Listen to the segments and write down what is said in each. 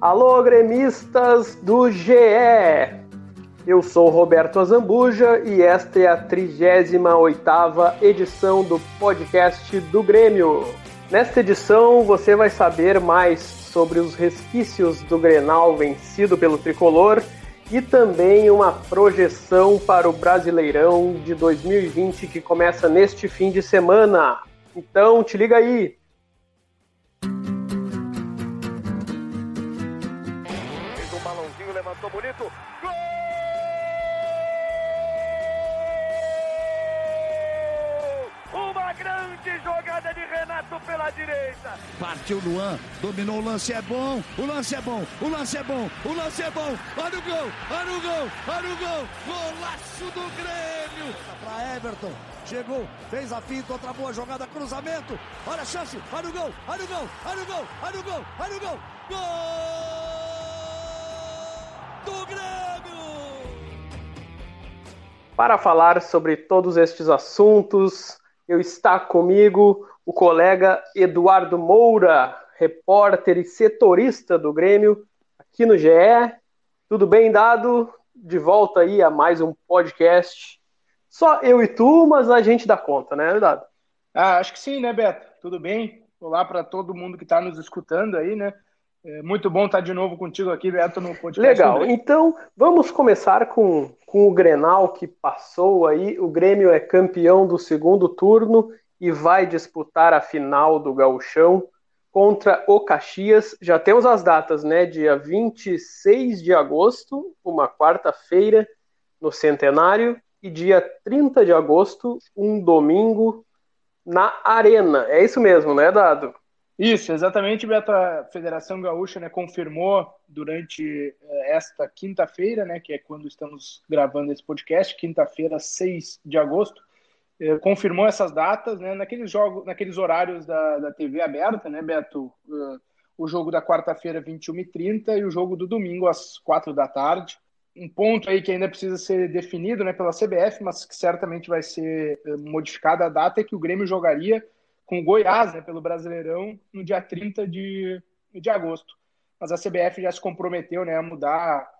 Alô, gremistas do GE! Eu sou Roberto Azambuja e esta é a 38ª edição do podcast do Grêmio. Nesta edição você vai saber mais sobre os resquícios do Grenal vencido pelo Tricolor e também uma projeção para o Brasileirão de 2020 que começa neste fim de semana. Então, te liga aí! Partiu Luan, dominou o lance, é bom, o lance é bom, o lance é bom, o lance é bom. Olha o gol, olha o gol, olha o gol, golaço do Grêmio. Para Everton, chegou, fez a finta, outra boa jogada, cruzamento. Olha a chance, olha o gol, olha o gol, olha o gol, olha o gol, olha o gol. Gol do Grêmio! Para falar sobre todos estes assuntos, eu está comigo o colega Eduardo Moura, repórter e setorista do Grêmio, aqui no GE. Tudo bem, Dado? De volta aí a mais um podcast. Só eu e tu, mas a gente dá conta, né, Dado? Ah, acho que sim, né, Beto? Tudo bem? Olá para todo mundo que está nos escutando aí, né? É muito bom estar de novo contigo aqui, Beto, no podcast. Legal, então vamos começar com, com o Grenal que passou aí. O Grêmio é campeão do segundo turno e vai disputar a final do Gauchão contra o Caxias. Já temos as datas, né? Dia 26 de agosto, uma quarta-feira, no Centenário, e dia 30 de agosto, um domingo, na Arena. É isso mesmo, né, Dado? Isso, exatamente, Beto. A Federação Gaúcha né, confirmou durante eh, esta quinta-feira, né, que é quando estamos gravando esse podcast, quinta-feira, 6 de agosto, confirmou essas datas, né, naqueles jogos, naqueles horários da, da TV aberta, né, Beto? Uh, o jogo da quarta-feira, 21h30, e o jogo do domingo, às 4 da tarde. Um ponto aí que ainda precisa ser definido né, pela CBF, mas que certamente vai ser uh, modificada a data, é que o Grêmio jogaria com o Goiás, né, pelo Brasileirão, no dia 30 de, de agosto. Mas a CBF já se comprometeu né, a mudar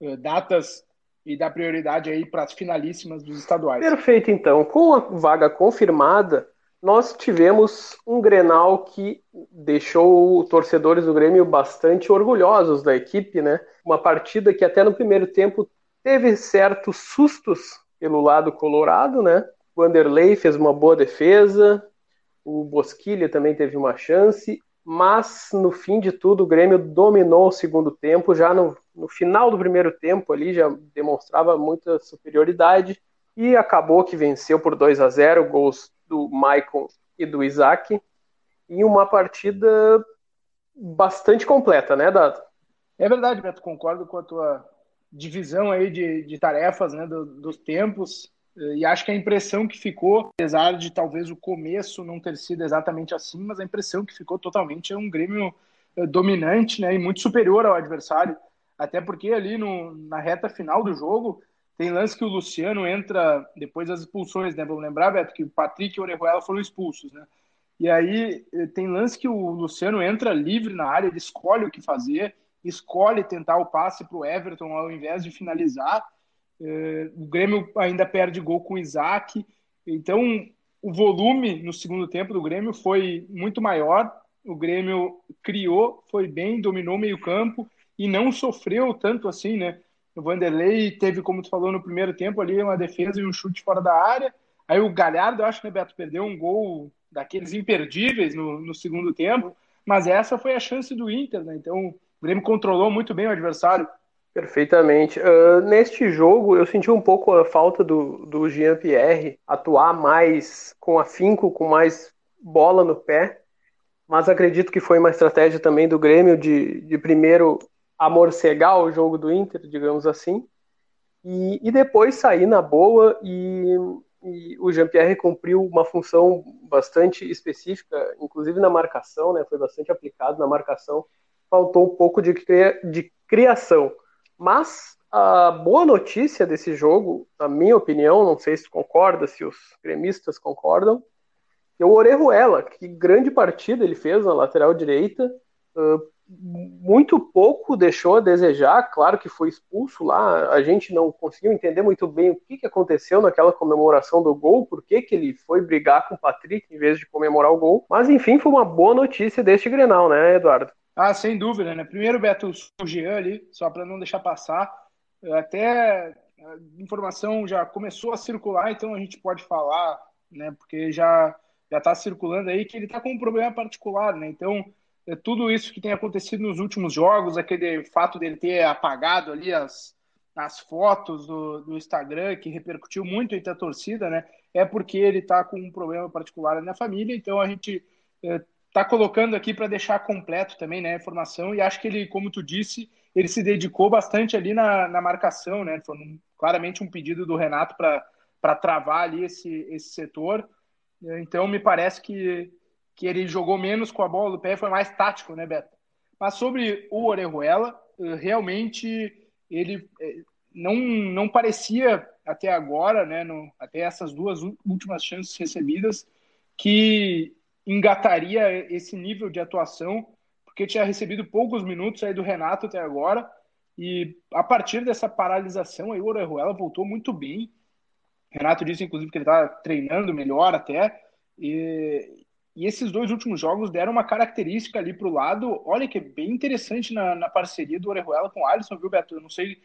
uh, datas e dar prioridade aí para as finalíssimas dos estaduais. Perfeito, então. Com a vaga confirmada, nós tivemos um Grenal que deixou torcedores do Grêmio bastante orgulhosos da equipe, né? Uma partida que até no primeiro tempo teve certos sustos pelo lado colorado, né? O Vanderlei fez uma boa defesa, o Bosquilha também teve uma chance, mas no fim de tudo o Grêmio dominou o segundo tempo, já no, no final do primeiro tempo ali já demonstrava muita superioridade e acabou que venceu por 2 a 0 gols do Maicon e do Isaac em uma partida bastante completa, né, Dado? É verdade, Beto, concordo com a tua divisão aí de, de tarefas, né, do, dos tempos. E acho que a impressão que ficou, apesar de talvez o começo não ter sido exatamente assim, mas a impressão que ficou totalmente é um Grêmio eh, dominante né, e muito superior ao adversário. Até porque ali no, na reta final do jogo tem lance que o Luciano entra depois das expulsões, né? Vamos lembrar, Beto, que o Patrick e o Orejuela foram expulsos, né? E aí eh, tem lance que o Luciano entra livre na área, ele escolhe o que fazer, escolhe tentar o passe para o Everton ao invés de finalizar o Grêmio ainda perde gol com o Isaac. Então, o volume no segundo tempo do Grêmio foi muito maior. O Grêmio criou, foi bem, dominou meio campo e não sofreu tanto assim, né? O Vanderlei teve, como tu falou no primeiro tempo ali, uma defesa e um chute fora da área. Aí o Galhardo, eu acho né, Beto perdeu um gol daqueles imperdíveis no, no segundo tempo, mas essa foi a chance do Inter, né? Então o Grêmio controlou muito bem o adversário. Perfeitamente. Uh, neste jogo, eu senti um pouco a falta do, do Jean-Pierre atuar mais com afinco, com mais bola no pé, mas acredito que foi uma estratégia também do Grêmio de, de primeiro amorcegar o jogo do Inter, digamos assim, e, e depois sair na boa e, e o Jean-Pierre cumpriu uma função bastante específica, inclusive na marcação, né, foi bastante aplicado na marcação, faltou um pouco de, cria, de criação. Mas a boa notícia desse jogo, na minha opinião, não sei se concorda, se os gremistas concordam, é o Orejuela, que grande partida ele fez na lateral direita, uh, muito pouco deixou a desejar. Claro que foi expulso lá. A gente não conseguiu entender muito bem o que, que aconteceu naquela comemoração do gol, por que, que ele foi brigar com o Patrick em vez de comemorar o gol. Mas enfim, foi uma boa notícia deste Grenal, né, Eduardo? Ah, sem dúvida, né? Primeiro, Beto, o Jean ali, só para não deixar passar. Até a informação já começou a circular, então a gente pode falar, né? Porque já já está circulando aí que ele está com um problema particular, né? Então tudo isso que tem acontecido nos últimos jogos, aquele fato dele ter apagado ali as, as fotos do, do Instagram, que repercutiu muito entre a torcida, né? É porque ele está com um problema particular na família, então a gente está é, colocando aqui para deixar completo também né, a informação, e acho que ele, como tu disse, ele se dedicou bastante ali na, na marcação, né? Foi um, claramente um pedido do Renato para travar ali esse, esse setor. Então me parece que que ele jogou menos com a bola do pé, foi mais tático, né, Beto? Mas sobre o Orejuela, eh, realmente ele eh, não, não parecia até agora, né, no, até essas duas últimas chances recebidas, que engataria esse nível de atuação, porque tinha recebido poucos minutos aí do Renato até agora, e a partir dessa paralisação aí o Orejuela voltou muito bem. Renato disse, inclusive, que ele está treinando melhor até, e, e esses dois últimos jogos deram uma característica ali para o lado, olha que é bem interessante na, na parceria do Orejuela com o Alisson, viu, Beto? Eu não sei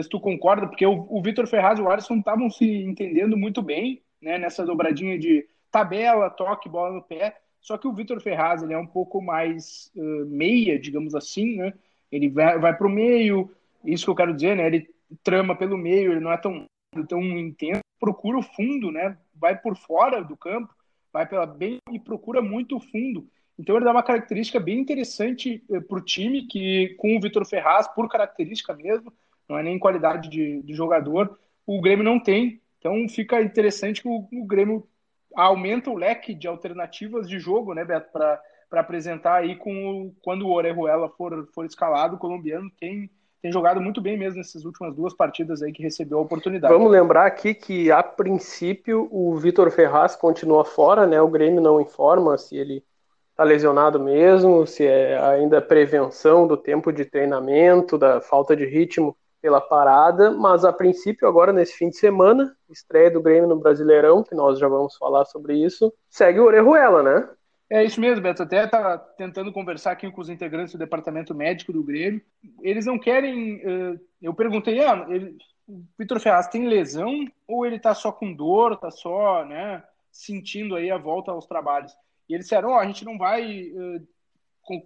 se tu concorda, porque o, o Vitor Ferraz e o Alisson estavam se entendendo muito bem né, nessa dobradinha de tabela, toque, bola no pé. Só que o Vitor Ferraz ele é um pouco mais uh, meia, digamos assim, né? Ele vai, vai para o meio, isso que eu quero dizer, né? Ele trama pelo meio, ele não é tão, tão intenso, procura o fundo, né? Vai por fora do campo vai pela bem e procura muito fundo. Então ele dá uma característica bem interessante eh, para o time, que com o Vitor Ferraz, por característica mesmo, não é nem qualidade de, de jogador, o Grêmio não tem. Então fica interessante que o, o Grêmio aumenta o leque de alternativas de jogo, né, Beto, para apresentar aí com o, quando o Orejuela for, for escalado, o colombiano tem tem jogado muito bem mesmo nessas últimas duas partidas aí que recebeu a oportunidade. Vamos lembrar aqui que, a princípio, o Vitor Ferraz continua fora, né? O Grêmio não informa se ele está lesionado mesmo, se é ainda prevenção do tempo de treinamento, da falta de ritmo pela parada, mas a princípio, agora nesse fim de semana, estreia do Grêmio no Brasileirão, que nós já vamos falar sobre isso, segue o Orejuela, né? É isso mesmo, Beto. Até tá tentando conversar aqui com os integrantes do departamento médico do Grêmio. Eles não querem. Uh, eu perguntei, ah, ele, o Vitor Ferraz tem lesão ou ele tá só com dor, tá só, né, sentindo aí a volta aos trabalhos? E eles disseram, oh, a gente não vai uh,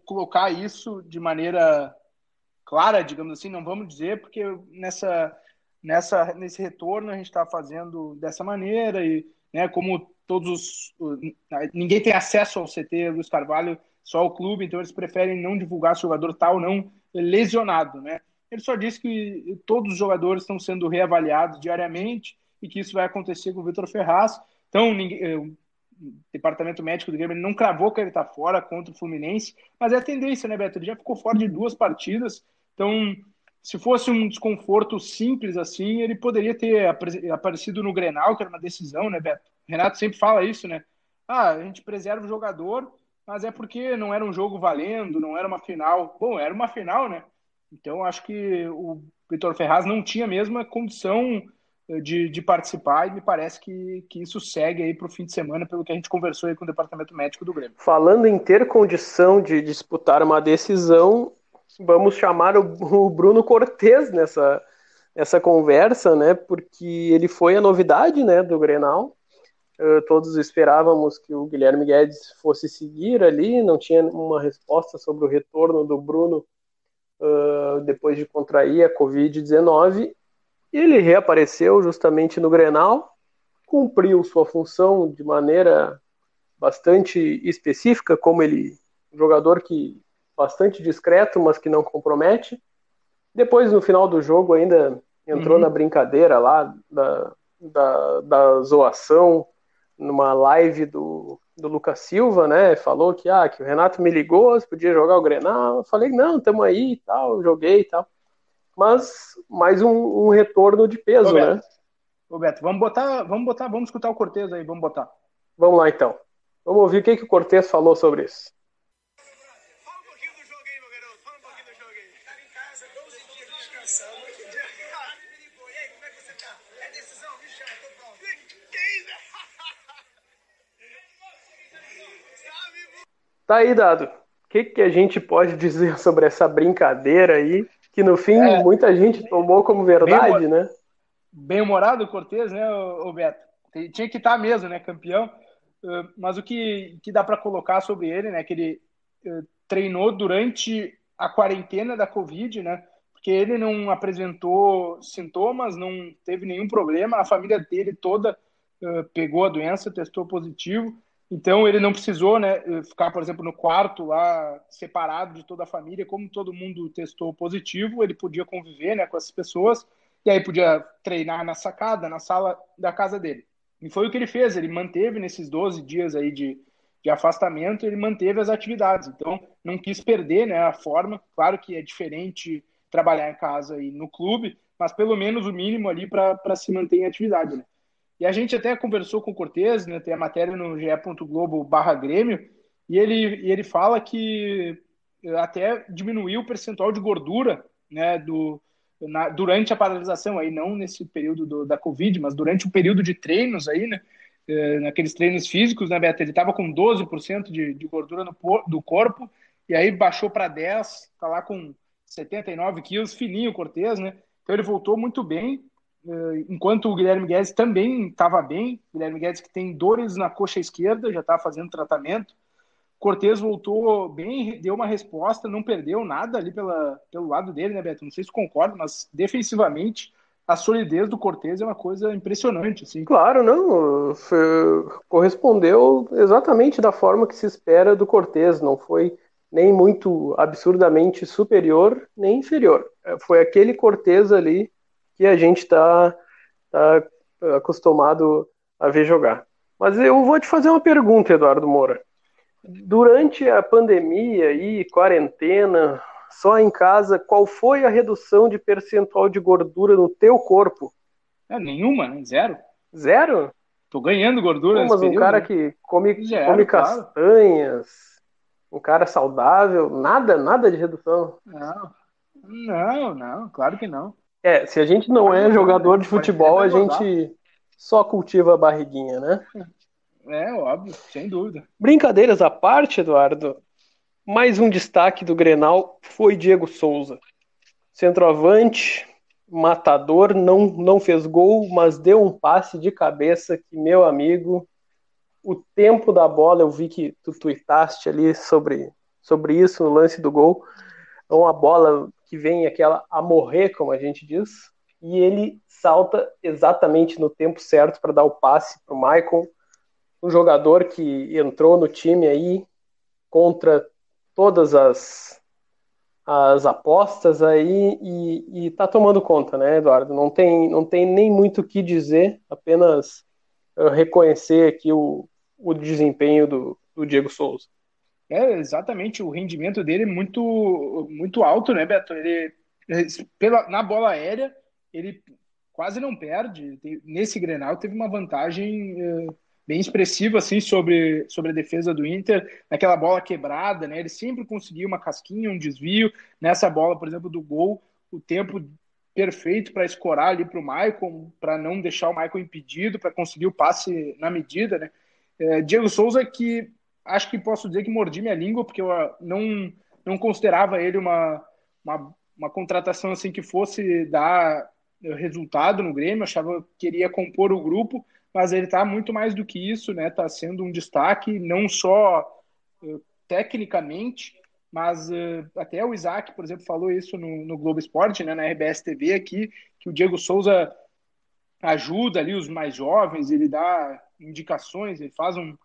colocar isso de maneira clara, digamos assim, não vamos dizer, porque nessa, nessa, nesse retorno a gente está fazendo dessa maneira e, né, como todos os, ninguém tem acesso ao CT Luiz Carvalho, só o clube, então eles preferem não divulgar se o jogador está ou não lesionado, né? Ele só disse que todos os jogadores estão sendo reavaliados diariamente e que isso vai acontecer com o Vitor Ferraz. Então, ninguém, eh, o departamento médico do Grêmio não cravou que ele está fora contra o Fluminense, mas é a tendência, né, Beto? Ele já ficou fora de duas partidas, então se fosse um desconforto simples assim, ele poderia ter aparecido no Grenal, que era uma decisão, né, Beto? Renato sempre fala isso, né? Ah, a gente preserva o jogador, mas é porque não era um jogo valendo, não era uma final. Bom, era uma final, né? Então acho que o Vitor Ferraz não tinha a mesma condição eh, de, de participar e me parece que, que isso segue aí para o fim de semana, pelo que a gente conversou aí com o departamento médico do Grêmio. Falando em ter condição de disputar uma decisão, vamos chamar o, o Bruno Cortes nessa, nessa conversa, né? Porque ele foi a novidade né, do Grenal todos esperávamos que o Guilherme Guedes fosse seguir ali, não tinha uma resposta sobre o retorno do Bruno uh, depois de contrair a Covid-19. Ele reapareceu justamente no Grenal, cumpriu sua função de maneira bastante específica, como ele, um jogador que bastante discreto, mas que não compromete. Depois, no final do jogo, ainda entrou uhum. na brincadeira lá da, da, da zoação numa live do, do Lucas Silva, né? Falou que, ah, que o Renato me ligou, se podia jogar o Grenal. Eu falei, não, tamo aí e tal, joguei e tal. Mas mais um, um retorno de peso, né? Ô, Beto, vamos botar, vamos botar, vamos escutar o Cortez aí, vamos botar. Vamos lá então. Vamos ouvir o que, que o Cortez falou sobre isso. Fala um pouquinho do jogo aí, meu garoto. chegava em casa 12 dias descansando. No outro dia, me ligou. E aí, como é que você tá? É decisão? Me chama, tô pronto. Que isso? Tá aí, Dado. O que, que a gente pode dizer sobre essa brincadeira aí? Que no fim É. muita gente tomou como verdade, Bem- né? bem humorado o Cortez, né, o Beto? Tinha que estar mesmo, né, campeão. Uh, Mas o que, que dá para colocar sobre ele, né, que ele uh, treinou durante a quarentena da Covid, né, porque ele não apresentou sintomas, não teve nenhum problema, a família dele toda uh, pegou a doença, testou positivo, então ele não precisou, né, ficar, por exemplo, no quarto lá separado de toda a família, como todo mundo testou positivo, ele podia conviver, né, com essas pessoas e aí podia treinar na sacada, na sala da casa dele. E foi o que ele fez, ele manteve nesses 12 dias aí de, de afastamento, ele manteve as atividades. Então, não quis perder né, a forma. Claro que é diferente trabalhar em casa e no clube, mas pelo menos o mínimo ali para se manter em atividade. Né? E a gente até conversou com o Cortez, né, tem a matéria no ge.globo barra Grêmio, e ele, e ele fala que eh, até diminuiu o percentual de gordura né, do, na- durante a paralisação, aí não nesse período do- da Covid, mas durante o período de treinos aí, né? eh, naqueles treinos físicos, né, Beto? Ele estava com 12% de, de gordura no, do corpo, e aí baixou para 10, tá lá com 79 quilos, fininho o Cortez, né? Então ele voltou muito bem, enquanto o Guilherme Guedes também estava bem. Guilherme Guedes que tem dores na coxa esquerda, já está fazendo tratamento. Cortez voltou bem, deu uma resposta, não perdeu nada ali pela, pelo lado dele, né, Beto? Não sei se concorda, mas defensivamente a solidez do Cortez é uma coisa impressionante, assim. Claro, não. foi- correspondeu exatamente da forma que se espera do Cortez. Não foi nem muito absurdamente superior, nem inferior. É, Foi aquele Cortez ali que a gente está tá acostumado a ver jogar. Mas eu vou te fazer uma pergunta, Eduardo Moura. Durante a pandemia e quarentena, só em casa, qual foi a redução de percentual de gordura no teu corpo? É, nenhuma, né? Zero. Zero? Tô ganhando gordura Pô, mas um período, cara né? que come, Zero, come claro. castanhas, um cara saudável, nada, nada de redução. Não, não, não, claro que não. É, se a gente não é jogador de futebol, a gente só cultiva a barriguinha, né? É, óbvio, sem dúvida. Brincadeiras à parte, Eduardo, mais um destaque do Grenal foi Diego Souza. Centroavante, matador, não, não fez gol, mas deu um passe de cabeça que, meu amigo, o tempo da bola, eu vi que tu tuitaste ali sobre, sobre isso no lance do gol. É uma bola que vem aquela a morrer, como a gente diz, e ele salta exatamente no tempo certo para dar o passe para o Maicon um jogador que entrou no time aí contra todas as, as apostas aí e, e tá tomando conta, né, Eduardo? Não tem, não tem nem muito o que dizer, apenas uh, reconhecer aqui o, o desempenho do, do Diego Souza. É, exatamente, o rendimento dele é muito, muito alto, né, Beto? Ele, pela, na bola aérea, ele quase não perde. Nesse Grenal teve uma vantagem eh, bem expressiva, assim, sobre, sobre a defesa do Inter, naquela bola quebrada, né? Ele sempre conseguia uma casquinha, um desvio. Nessa bola, por exemplo, do gol, o tempo perfeito para escorar ali para o Maicon, para não deixar o Maicon impedido, para conseguir o passe na medida, né? Eh, Diego Souza que acho que posso dizer que mordi minha língua, porque eu ah, não, não considerava ele uma, uma, uma contratação assim que fosse dar eh, resultado no Grêmio, achava que queria compor o grupo, mas ele está muito mais do que isso, né? Está sendo um destaque, não só eh, tecnicamente, mas eh, até o Isaac, por exemplo, falou isso no, no Globo Esporte, né, na RBS TV aqui, que o Diego Souza ajuda ali os mais jovens, ele dá indicações, ele faz um,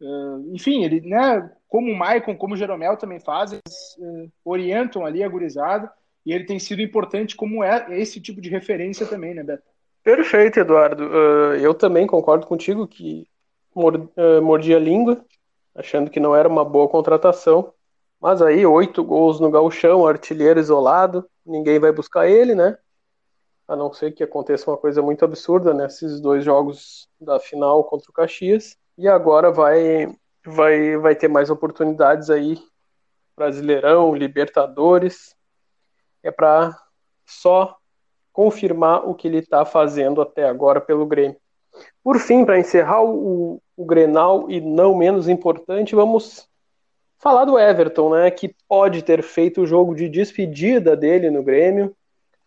Uh, enfim, ele, né, como o Maicon, como o Jeromel também fazem, uh, orientam ali a gurizada, e ele tem sido importante como é esse tipo de referência também, né, Beto? Perfeito, Eduardo. Uh, eu também concordo contigo que mord, uh, mordi a língua, achando que não era uma boa contratação. Mas aí, oito gols no gauchão, artilheiro isolado, ninguém vai buscar ele, né? A não ser que aconteça uma coisa muito absurda nesses dois jogos da final contra o Caxias. E agora vai, vai, vai ter mais oportunidades aí, Brasileirão, Libertadores. é para só confirmar o que ele está fazendo até agora pelo Grêmio. Por fim, para encerrar o, o Grenal e não menos importante, vamos falar do Everton, né, que pode ter feito o jogo de despedida dele no Grêmio.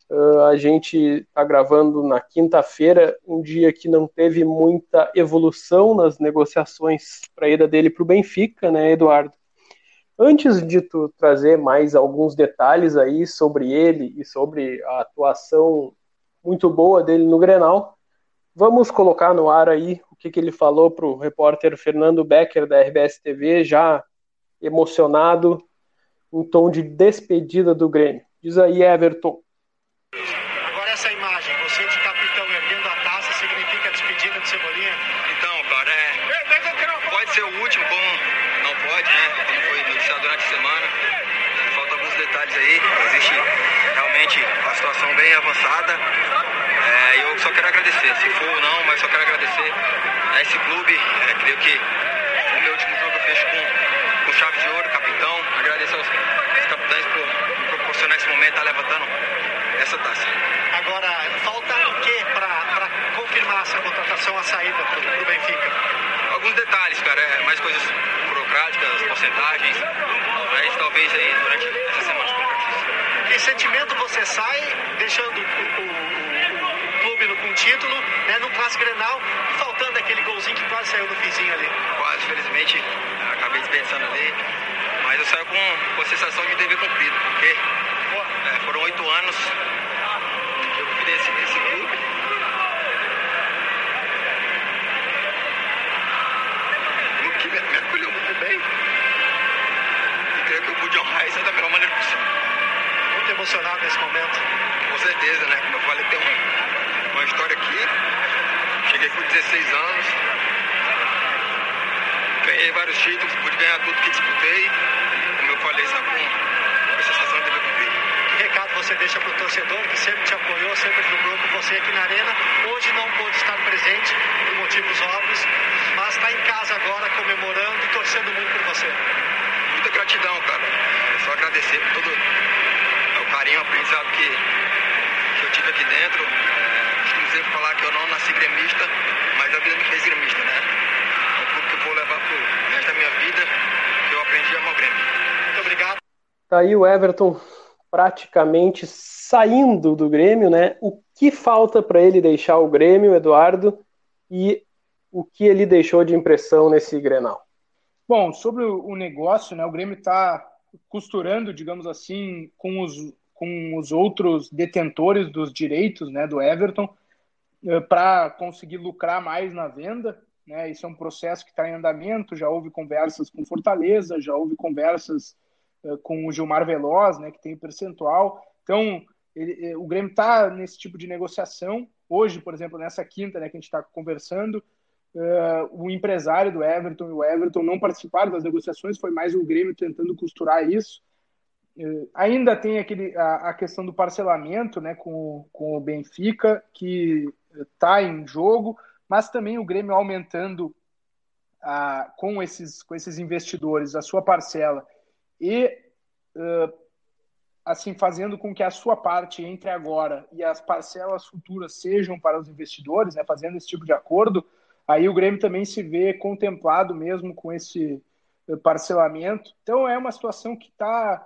Uh, a gente está gravando na quinta-feira, um dia que não teve muita evolução nas negociações para a ida dele para o Benfica, né, Eduardo? Antes de tu trazer mais alguns detalhes aí sobre ele e sobre a atuação muito boa dele no Grenal, vamos colocar no ar aí o que, que ele falou para o repórter Fernando Becker da RBS TV, já emocionado, em tom de despedida do Grêmio. Diz aí, Everton. Agora essa imagem, você de capitão erguendo a taça, significa a despedida de Cebolinha? Então, cara, é... pode ser o último, como não pode, né? Como foi noticiado durante a semana. Faltam alguns detalhes aí. Existe realmente uma situação bem avançada. É, eu só quero agradecer, se for ou não, mas só quero agradecer a esse clube. É, creio que o meu último jogo eu fecho com, com chave de ouro, capitão. Agradeço aos, aos capitães por me proporcionar esse momento, estar tá levantando essa taça. Agora, falta o que para confirmar essa contratação, a saída para o Benfica? Alguns detalhes, cara, é, mais coisas burocráticas, porcentagens, mas talvez aí durante essa semana Que sentimento você sai deixando o, clube no, com título, né, no clássico Grenal, e faltando aquele golzinho que quase saiu no finzinho ali? Quase, felizmente, acabei dispensando ali, mas eu saio com, com a sensação de dever cumprido, porque é, foram oito anos que eu fui nesse, nesse clube. Isso da melhor maneira possível. Muito emocionado nesse momento. Com certeza, né? Como eu falei, tem uma, uma história aqui. Cheguei com 16 anos. Ganhei vários títulos, pude ganhar tudo que disputei. Como eu falei, sabe, com a sensação de cumprir. Que recado você deixa para o torcedor que sempre te apoiou, sempre vibrou com você aqui na Arena? Hoje não pôde estar presente por motivos óbvios, mas está em casa agora comemorando e torcendo muito por você. Muita gratidão, cara. Agradecer por todo o carinho, o aprendizado que, que eu tive aqui dentro. É, costumo sempre falar que eu não nasci gremista, mas a vida me fez gremista, né? É um clube que eu vou levar pro resto da minha vida, que eu aprendi a amar o Grêmio. Muito obrigado. Tá aí o Everton praticamente saindo do Grêmio, né? O que falta para ele deixar o Grêmio, Eduardo, e o que ele deixou de impressão nesse Grenal? Bom, sobre o negócio, né? O Grêmio está costurando, digamos assim, com os, com os outros detentores dos direitos, né, do Everton, eh, para conseguir lucrar mais na venda. Né? Isso é um processo que está em andamento. Já houve conversas com Fortaleza, já houve conversas uh, com o Gilmar Veloz, né, que tem percentual. Então, ele, eh, o Grêmio está nesse tipo de negociação. Hoje, por exemplo, nessa quinta né, que a gente está conversando, uh, o empresário do Everton e o Everton não participaram das negociações, foi mais o Grêmio tentando costurar isso. Uh, ainda tem aquele, a, a, questão do parcelamento né, com, com o Benfica, que está em jogo, mas também o Grêmio aumentando a, com, esses, com esses investidores a sua parcela e uh, assim fazendo com que a sua parte entre agora e as parcelas futuras sejam para os investidores, né, fazendo esse tipo de acordo, aí o Grêmio também se vê contemplado mesmo com esse parcelamento. Então é uma situação que está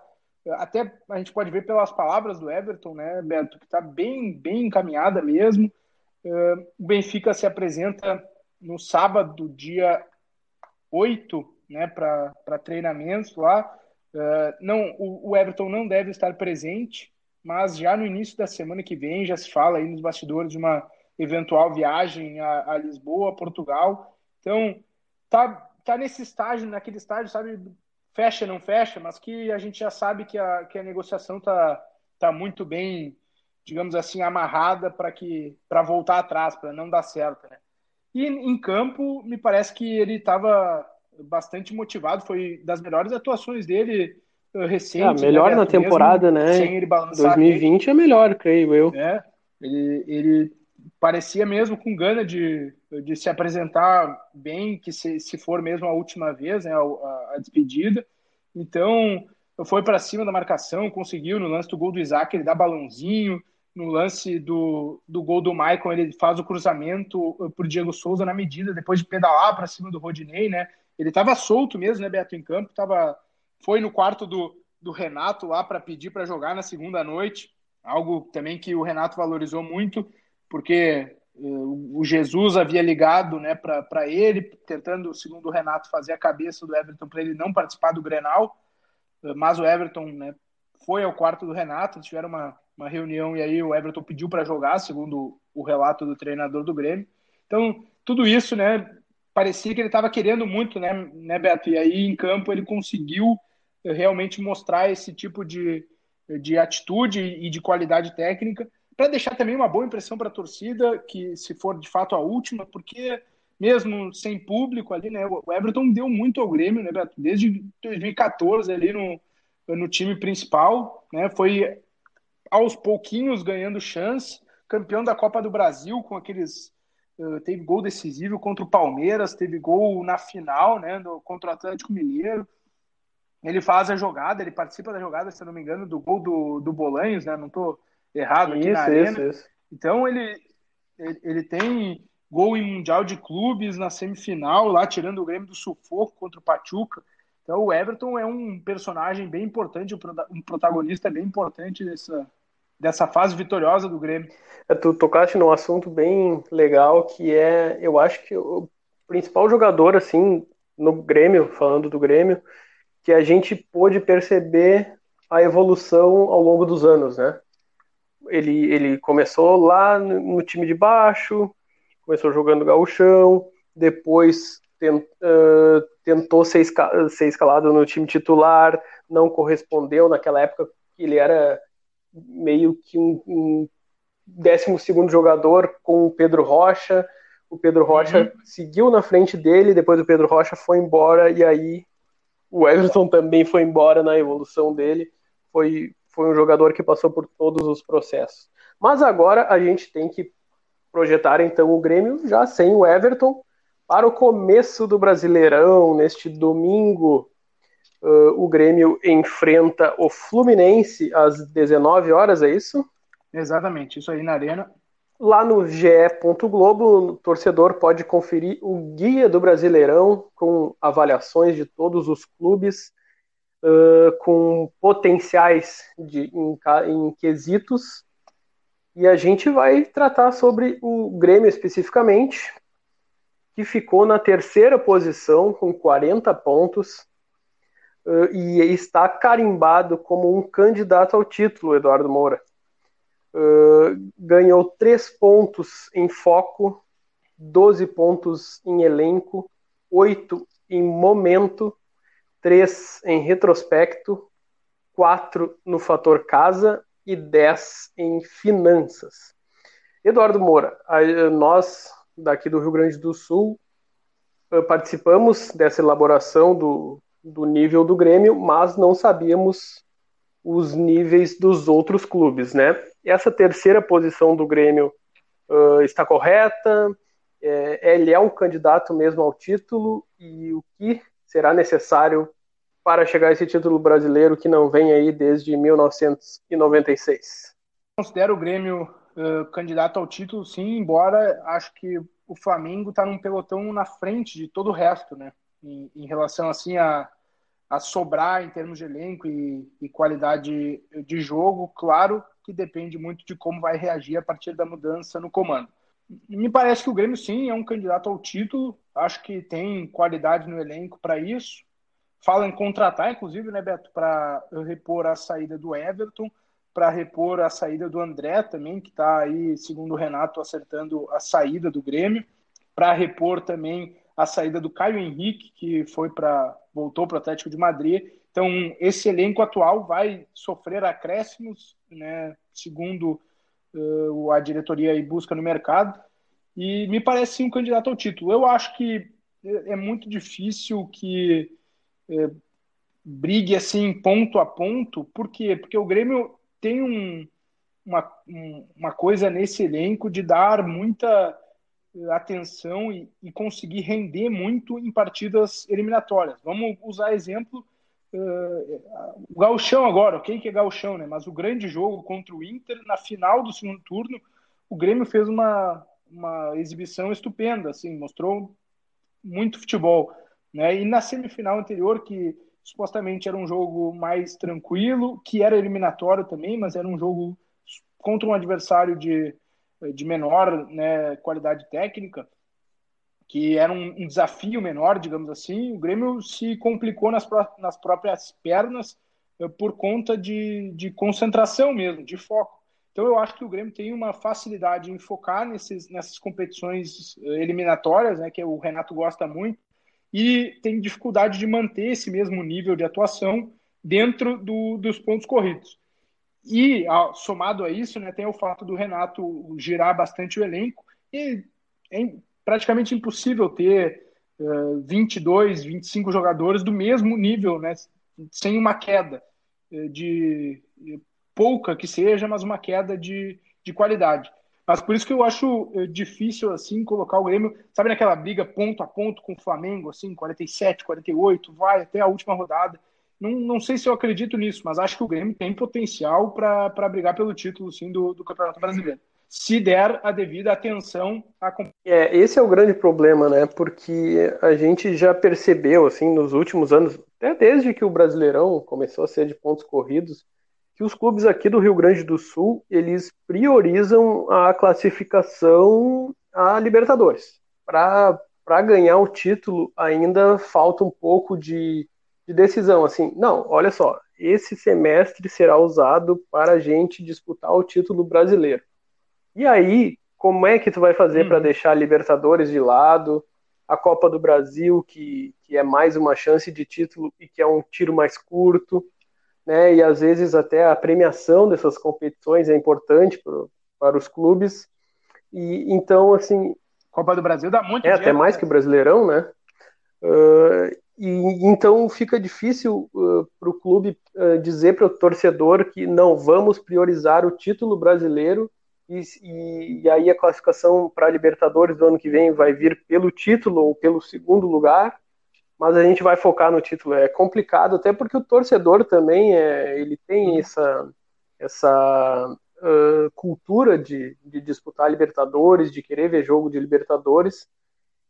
até a gente pode ver pelas palavras do Everton, né, Beto, que está bem bem encaminhada mesmo. Uh, o Benfica se apresenta no sábado, dia 8, né, para treinamentos lá. Não, o, Everton não deve estar presente, mas já no início da semana que vem já se fala aí nos bastidores de uma eventual viagem a, a Lisboa, Portugal. Então, tá, tá nesse estágio, naquele estágio, sabe, fecha, não fecha, mas que a gente já sabe que a, que a negociação tá, tá muito bem digamos assim, amarrada para que para voltar atrás, para não dar certo, né? E em campo, me parece que ele estava bastante motivado, foi das melhores atuações dele uh, recente. É, melhor né, na temporada, mesmo, né? Sem ele balançar 2020 é melhor, creio eu. É, ele, ele parecia mesmo com gana de, de se apresentar bem, que se, se for mesmo a última vez, né, a, a despedida. Então, foi para cima da marcação, conseguiu no lance do gol do Isaac, ele dá balãozinho, no lance do, do gol do Maicon, ele faz o cruzamento por Diego Souza na medida, depois de pedalar para cima do Rodinei, né? Ele estava solto mesmo, né, Beto, em campo, tava, foi no quarto do, do Renato lá para pedir para jogar na segunda noite, algo também que o Renato valorizou muito, porque uh, o Jesus havia ligado né, para ele, tentando, segundo o Renato, fazer a cabeça do Everton para ele não participar do Grenal, uh, mas o Everton né, foi ao quarto do Renato, tiveram uma, uma reunião e aí o Everton pediu para jogar, segundo o relato do treinador do Grêmio. Então, tudo isso, né, parecia que ele estava querendo muito, né, né, Beto? E aí em campo ele conseguiu eh, realmente mostrar esse tipo de, de atitude e de qualidade técnica para deixar também uma boa impressão para a torcida, que se for de fato a última, porque mesmo sem público ali, né, o Everton deu muito ao Grêmio, né, Beto? Desde 2014 ali no, no time principal, né, foi aos pouquinhos ganhando chance, campeão da Copa do Brasil com aqueles teve gol decisivo contra o Palmeiras, teve gol na final, né, no, contra o Atlético Mineiro. Ele faz a jogada, ele participa da jogada, se não me engano, do gol do, do Bolanhos, né? Não estou errado aqui isso, na arena. Isso, isso. Então ele, ele, ele tem gol em Mundial de Clubes na semifinal, lá tirando o Grêmio do sufoco contra o Pachuca. Então o Everton é um personagem bem importante, um protagonista bem importante dessa, dessa fase vitoriosa do Grêmio. É, tu tocaste num assunto bem legal que é, eu acho que o principal jogador assim no Grêmio, falando do Grêmio, que a gente pôde perceber a evolução ao longo dos anos, né? Ele, ele começou lá no time de baixo, começou jogando gauchão, depois tent, uh, tentou ser, esca ser escalado no time titular, não correspondeu naquela época que ele era meio que um, um 12 jogador com o Pedro Rocha. O Pedro Rocha uhum. seguiu na frente dele, depois o Pedro Rocha foi embora, e aí o Everton também foi embora na evolução dele. Foi, foi um jogador que passou por todos os processos. Mas agora a gente tem que projetar então o Grêmio já sem o Everton para o começo do Brasileirão, neste domingo, uh, o Grêmio enfrenta o Fluminense às 19 horas, é isso? Exatamente, isso aí na Arena. Lá no GE. Globo, o torcedor pode conferir o guia do Brasileirão com avaliações de todos os clubes, uh, com potenciais de, em, em quesitos. E a gente vai tratar sobre o Grêmio especificamente, que ficou na terceira posição com 40 pontos uh, e está carimbado como um candidato ao título, Eduardo Moura. Uh, ganhou 3 pontos em foco, 12 pontos em elenco, 8 em momento, 3 em retrospecto, 4 no fator casa e 10 em finanças. Eduardo Moura, nós daqui do Rio Grande do Sul, eh, participamos dessa elaboração do, do nível do Grêmio, mas não sabíamos os níveis dos outros clubes, né? Essa terceira posição do Grêmio uh, está correta? É, ele é um candidato mesmo ao título e o que será necessário para chegar a esse título brasileiro que não vem aí desde 1996? Considero o Grêmio uh, candidato ao título, sim, embora acho que o Flamengo está num pelotão na frente de todo o resto, né? Em, em relação assim a, a sobrar em termos de elenco e, e, qualidade de jogo, claro que depende muito de como vai reagir a partir da mudança no comando. Me parece que o Grêmio sim é um candidato ao título, acho que tem qualidade no elenco para isso. Fala em contratar, inclusive, né, Beto, para repor a saída do Everton para repor a saída do André também, que está aí, segundo o Renato, acertando a saída do Grêmio, para repor também a saída do Caio Henrique, que foi para voltou para o Atlético de Madrid. Então, esse elenco atual vai sofrer acréscimos, né, segundo uh, a diretoria aí busca no mercado, e me parece sim um candidato ao título. Eu acho que é muito difícil que é, brigue assim ponto a ponto, por quê? Porque o Grêmio tem um, uma, uma coisa nesse elenco de dar muita eh, atenção e, e, conseguir render muito em partidas eliminatórias. Vamos usar exemplo uh, o gauchão agora, ok que é gauchão, né? Mas o grande jogo contra o Inter, na final do segundo turno, o Grêmio fez uma, uma exibição estupenda, assim, mostrou muito futebol, né? E na semifinal anterior, que supostamente era um jogo mais tranquilo, que era eliminatório também, mas era um jogo contra um adversário de, de menor né, qualidade técnica, que era um, um, desafio menor, digamos assim, o Grêmio se complicou nas, pró nas próprias pernas uh, por conta de, de concentração mesmo, de foco. Então eu acho que o Grêmio tem uma facilidade em focar nesses, nessas competições uh, eliminatórias, né, que o Renato gosta muito, e tem dificuldade de manter esse mesmo nível de atuação dentro do, dos pontos corridos. E somado a isso, né, tem o fato do Renato girar bastante o elenco e é praticamente impossível ter uh, 22, 25 jogadores do mesmo nível, né, sem uma queda uh, de pouca que seja, mas uma queda de, de qualidade. Mas por isso que eu acho uh, difícil assim colocar o Grêmio, sabe naquela briga ponto a ponto com o Flamengo, assim, 47, 48, vai até a última rodada. Não, não sei se eu acredito nisso, mas acho que o Grêmio tem potencial para brigar pelo título sim, do, do Campeonato Brasileiro se der a devida atenção à É, esse é o grande problema, né? Porque a gente já percebeu, assim, nos últimos anos, até desde que o Brasileirão começou a ser de pontos corridos, que os clubes aqui do Rio Grande do Sul, eles priorizam a classificação a Libertadores. Para ganhar o título, ainda falta um pouco de, de decisão, assim, não, olha só, esse semestre será usado para a gente disputar o título brasileiro. E aí, como é que tu vai fazer hum. para deixar a Libertadores de lado, a Copa do Brasil, que, que é mais uma chance de título e que é um tiro mais curto, né? E às vezes até a premiação dessas competições é importante pro, para os clubes. E então, assim, Copa do Brasil dá muito É dinheiro, até mais né? que o Brasileirão, né? Uh, e então fica difícil uh, para o clube uh, dizer para o torcedor que não vamos priorizar o título brasileiro e, e, e aí a classificação para a Libertadores do ano que vem vai vir pelo título ou pelo segundo lugar, mas a gente vai focar no título. É complicado, até porque o torcedor também é, ele tem uhum. essa, essa uh, cultura de, de disputar Libertadores, de querer ver jogo de Libertadores,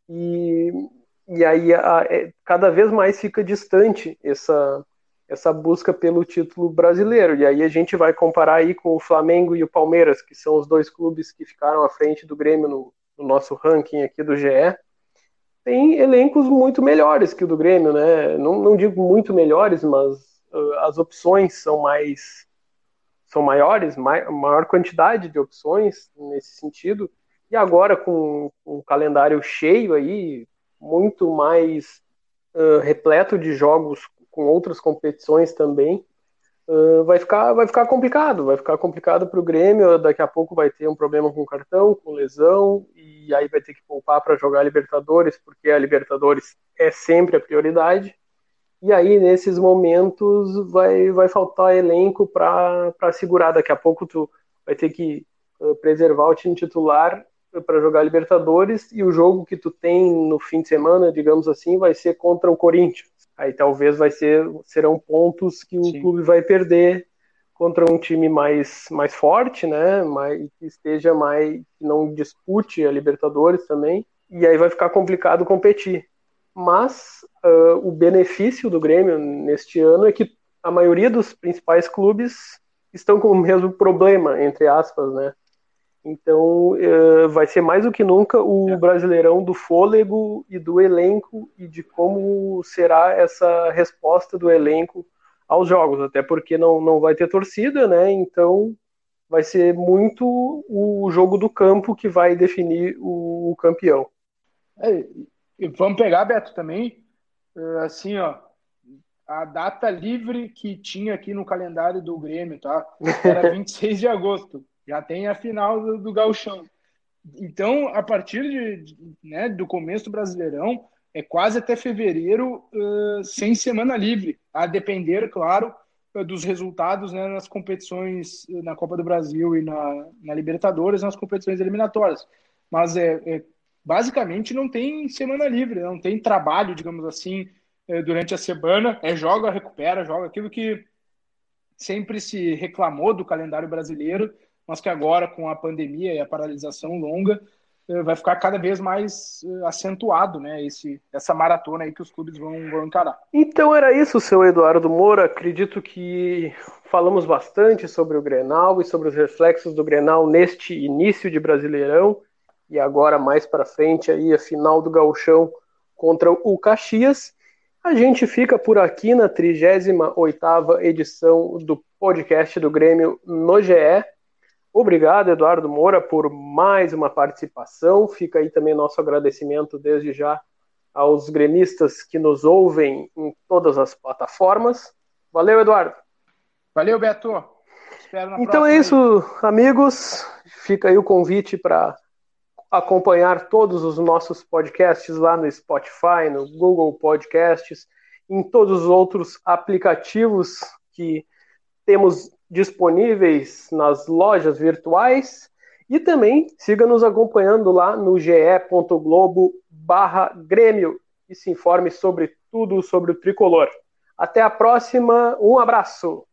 e, e aí a, é, cada vez mais fica distante essa, essa busca pelo título brasileiro. E aí a gente vai comparar aí com o Flamengo e o Palmeiras, que são os dois clubes que ficaram à frente do Grêmio no, no nosso ranking aqui do GE. Tem elencos muito melhores que o do Grêmio, né? Não, não digo muito melhores, mas uh, as opções são mais são maiores, mai, maior quantidade de opções nesse sentido. E agora com, com um calendário cheio aí, muito mais uh, repleto de jogos com outras competições também, uh, vai, ficar, vai ficar complicado. Vai ficar complicado para o Grêmio. Daqui a pouco vai ter um problema com cartão, com lesão, e aí vai ter que poupar para jogar a Libertadores, porque a Libertadores é sempre a prioridade. E aí, nesses momentos, vai, vai faltar elenco para segurar. Daqui a pouco tu vai ter que preservar o time titular para jogar Libertadores e o jogo que tu tem no fim de semana, digamos assim, vai ser contra o Corinthians aí talvez vai ser serão pontos que o Sim. clube vai perder contra um time mais, mais forte, né, mais, que esteja mais, que não dispute a Libertadores também, e aí vai ficar complicado competir. Mas uh, o benefício do Grêmio neste ano é que a maioria dos principais clubes estão com o mesmo problema, entre aspas, né, então, uh, vai ser mais do que nunca o é. brasileirão do fôlego e do elenco e de como será essa resposta do elenco aos jogos, até porque não, não vai ter torcida, né? Então, vai ser muito o jogo do campo que vai definir o, o campeão. É, vamos pegar, Beto, também, eh, assim, ó, a data livre que tinha aqui no calendário do Grêmio, tá? Era 26 de agosto já tem a final do, do Gauchão. Então, a partir de, de, né, do começo do Brasileirão, é quase até fevereiro uh, sem semana livre, a depender, claro, dos resultados né, nas competições na Copa do Brasil e na, na Libertadores, nas competições eliminatórias. Mas é, é, basicamente não tem semana livre, não tem trabalho, digamos assim, durante a semana. É joga, recupera, joga aquilo que sempre se reclamou do calendário brasileiro, mas que agora, com a pandemia e a paralisação longa, eh, vai ficar cada vez mais eh, acentuado, né? Esse, essa maratona aí que os clubes vão, vão encarar. Então era isso, seu Eduardo Moura. Acredito que falamos bastante sobre o Grenal e sobre os reflexos do Grenal neste início de Brasileirão e agora mais para frente aí a final do Gauchão contra o Caxias. A gente fica por aqui na 38ª edição do podcast do Grêmio no GE. Obrigado, Eduardo Moura, por mais uma participação. Fica aí também nosso agradecimento desde já aos gremistas que nos ouvem em todas as plataformas. Valeu, Eduardo. Valeu, Beto. então é isso, amigos. Fica aí o convite para acompanhar todos os nossos podcasts lá no Spotify, no Google Podcasts, em todos os outros aplicativos que temos disponíveis nas lojas virtuais e também siga nos acompanhando lá no ge.globo barra Grêmio e se informe sobre tudo sobre o tricolor. Até a próxima, um abraço!